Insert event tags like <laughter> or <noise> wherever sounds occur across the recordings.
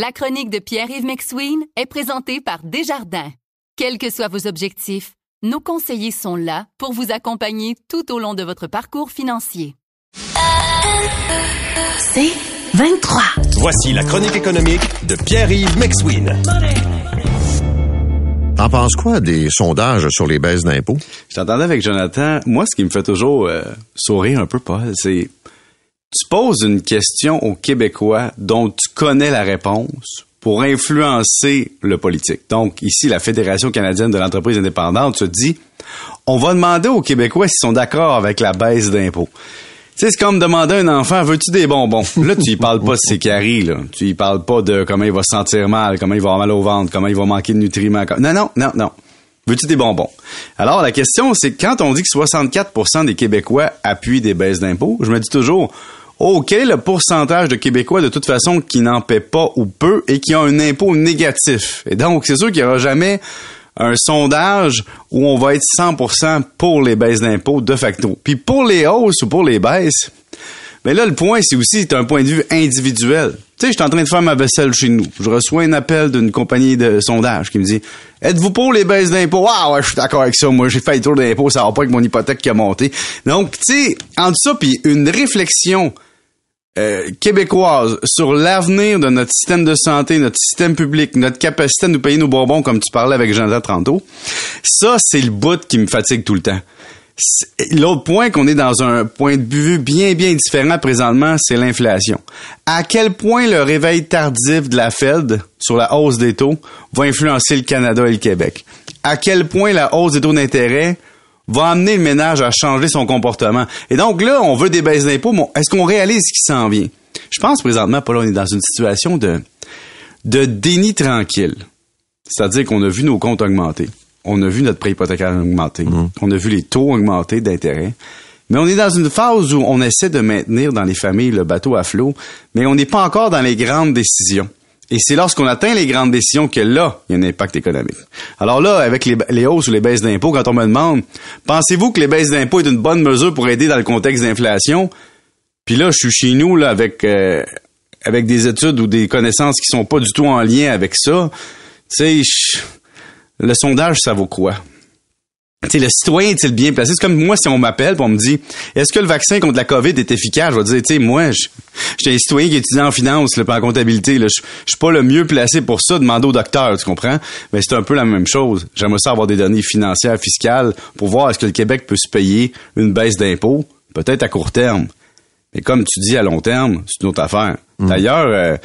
La chronique de Pierre-Yves McSween est présentée par Desjardins. Quels que soient vos objectifs, nos conseillers sont là pour vous accompagner tout au long de votre parcours financier. C'est 23. Voici la chronique économique de Pierre-Yves McSween. T'en penses quoi des sondages sur les baisses d'impôts? J'entendais avec Jonathan, moi, ce qui me fait toujours euh, sourire un peu, Paul, c'est tu poses une question aux Québécois dont tu connais la réponse pour influencer le politique. Donc, ici, la Fédération canadienne de l'entreprise indépendante se dit, on va demander aux Québécois s'ils sont d'accord avec la baisse d'impôts. Tu sais, c'est comme demander à un enfant, veux-tu des bonbons? Là, tu y parles pas de ses caries, là. Tu y parles pas de comment il va se sentir mal, comment il va avoir mal au ventre, comment il va manquer de nutriments. Non, non, non, non. Veux-tu des bonbons? Alors, la question, c'est quand on dit que 64% des Québécois appuient des baisses d'impôts, je me dis toujours, oh, quel est le pourcentage de Québécois, de toute façon, qui n'en paient pas ou peu et qui ont un impôt négatif? Et donc, c'est sûr qu'il n'y aura jamais un sondage où on va être 100% pour les baisses d'impôts de facto. Puis pour les hausses ou pour les baisses, mais là, le point, c'est aussi un point de vue individuel. Tu sais, je suis en train de faire ma vaisselle chez nous. Je reçois un appel d'une compagnie de sondage qui me dit Êtes-vous pour les baisses d'impôts? Ah ouais, je suis d'accord avec ça. Moi, j'ai fait le tour d'impôts, ça va pas avec mon hypothèque qui a monté. Donc, tu sais, entre ça puis une réflexion euh, québécoise sur l'avenir de notre système de santé, notre système public, notre capacité à nous payer nos bonbons, comme tu parlais avec Jean-Jacques tantôt, ça, c'est le bout qui me fatigue tout le temps. L'autre point qu'on est dans un point de vue bien, bien différent présentement, c'est l'inflation. À quel point le réveil tardif de la Fed sur la hausse des taux va influencer le Canada et le Québec? À quel point la hausse des taux d'intérêt va amener le ménage à changer son comportement? Et donc là, on veut des baisses d'impôts, mais est-ce qu'on réalise ce qui s'en vient? Je pense présentement, Paul, on est dans une situation de, de déni tranquille. C'est-à-dire qu'on a vu nos comptes augmenter. On a vu notre prêt hypothécaire augmenter. Mmh. On a vu les taux augmenter d'intérêt. Mais on est dans une phase où on essaie de maintenir dans les familles le bateau à flot, mais on n'est pas encore dans les grandes décisions. Et c'est lorsqu'on atteint les grandes décisions que là, il y a un impact économique. Alors là, avec les, hausses ou les baisses d'impôts, quand on me demande, pensez-vous que les baisses d'impôts est une bonne mesure pour aider dans le contexte d'inflation? Puis là, je suis chez nous là avec euh, avec des études ou des connaissances qui sont pas du tout en lien avec ça. Tu sais, le sondage, ça vaut quoi? sais, le citoyen est-il bien placé? C'est comme moi, si on m'appelle et on me dit Est-ce que le vaccin contre la COVID est efficace? Je vais dire, tu moi, je suis un citoyen qui étudie en finance, là, en comptabilité. Je suis pas le mieux placé pour ça, demander au docteur, tu comprends? Mais c'est un peu la même chose. J'aimerais ça avoir des données financières, fiscales, pour voir est-ce que le Québec peut se payer une baisse d'impôts, peut-être à court terme. Mais comme tu dis à long terme, c'est une autre affaire. Mmh. D'ailleurs, euh,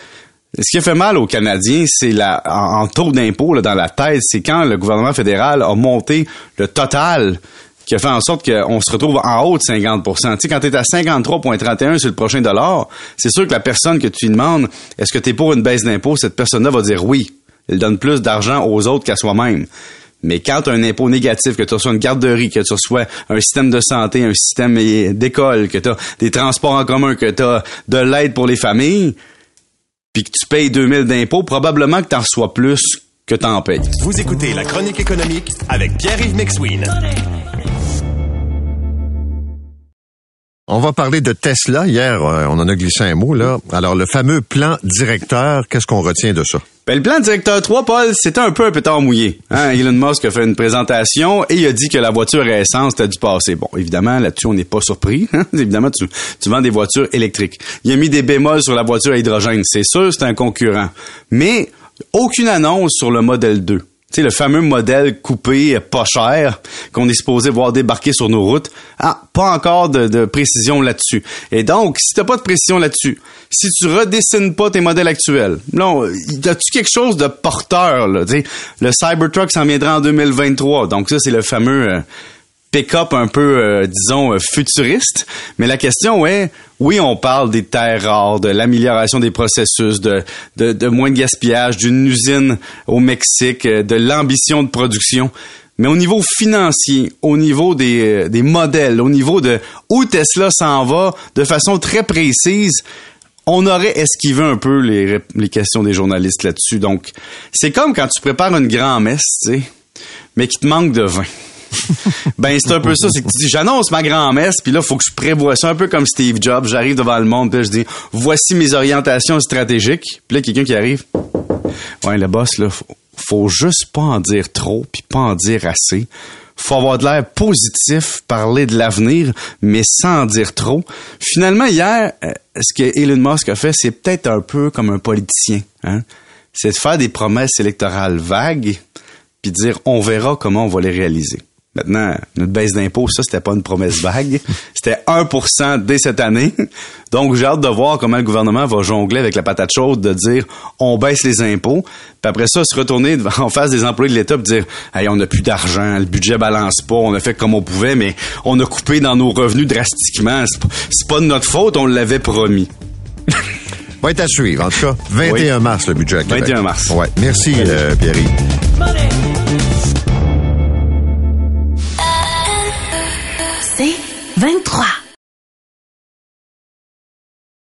ce qui a fait mal aux Canadiens, c'est la en, taux d'impôt dans la tête, c'est quand le gouvernement fédéral a monté le total qui a fait en sorte qu'on se retrouve en haut de 50% Tu sais, quand tu es à 53,31 sur le prochain dollar, c'est sûr que la personne que tu demandes, est-ce que tu es pour une baisse d'impôt, cette personne-là va dire oui. Elle donne plus d'argent aux autres qu'à soi-même. Mais quand tu as un impôt négatif, que tu reçois une garderie, que tu reçois un système de santé, un système d'école, que tu as des transports en commun, que tu as de l'aide pour les familles, puis que tu payes 2000 d'impôts, probablement que tu en reçois plus que tu en payes. Vous écoutez La Chronique économique avec Pierre-Yves McSween. On va parler de Tesla. Hier, euh, on en a glissé un mot, là. Alors, le fameux plan directeur, qu'est-ce qu'on retient de ça? Ben, le plan directeur 3, Paul, c'était un peu un pétard mouillé. Hein? <laughs> Elon Musk a fait une présentation et il a dit que la voiture à essence était du passé. Bon, évidemment, là-dessus, on n'est pas surpris. Hein? <laughs> évidemment, tu, tu vends des voitures électriques. Il a mis des bémols sur la voiture à hydrogène. C'est sûr, c'est un concurrent. Mais aucune annonce sur le modèle 2 sais, le fameux modèle coupé pas cher qu'on est supposé voir débarquer sur nos routes. Ah, pas encore de, précision là-dessus. Et donc, si t'as pas de précision là-dessus, si tu redessines pas tes modèles actuels, non, y a-tu quelque chose de porteur, là? le Cybertruck s'en viendra en 2023. Donc ça, c'est le fameux euh, pick-up un peu, euh, disons, euh, futuriste. Mais la question est, oui, on parle des terres rares, de l'amélioration des processus, de, moins de gaspillage, d'une usine au Mexique, euh, de l'ambition de production. Mais au niveau financier, au niveau des, modèles, au niveau de où Tesla s'en va, de façon très précise, on aurait esquivé un peu les, questions des journalistes là-dessus. Donc, c'est comme quand tu prépares une grand-messe, tu sais, mais qu'il te manque de vin. <laughs> ben c'est un peu ça, c'est que tu dis j'annonce ma grand-messe, puis là faut que je prévoie ça un peu comme Steve Jobs, j'arrive devant le monde, puis je dis voici mes orientations stratégiques, puis là quelqu'un qui arrive. Ouais, le boss là, faut, faut juste pas en dire trop, puis pas en dire assez faut avoir de l'air positif, parler de l'avenir, mais sans en dire trop. Finalement, hier, euh, ce que Elon Musk a fait, c'est peut-être un peu comme un politicien. Hein? C'est de faire des promesses électorales vagues, puis dire on verra comment on va les réaliser. Maintenant, notre baisse d'impôt, ça, c'était pas une promesse vague. <laughs> C'était 1% dès cette année. Donc, j'ai hâte de voir comment le gouvernement va jongler avec la patate chaude de dire on baisse les impôts. Puis après ça, se retourner <laughs> en face des employés de l'État et dire hey, on n'a plus d'argent, le budget balance pas, on a fait comme on pouvait, mais on a coupé dans nos revenus drastiquement. C'est pas, de notre faute, on l'avait promis. <laughs> va être à suivre. En tout cas, 21 mars, le budget à Québec. 21 mars. Ouais. Merci, euh, Pierre. 23.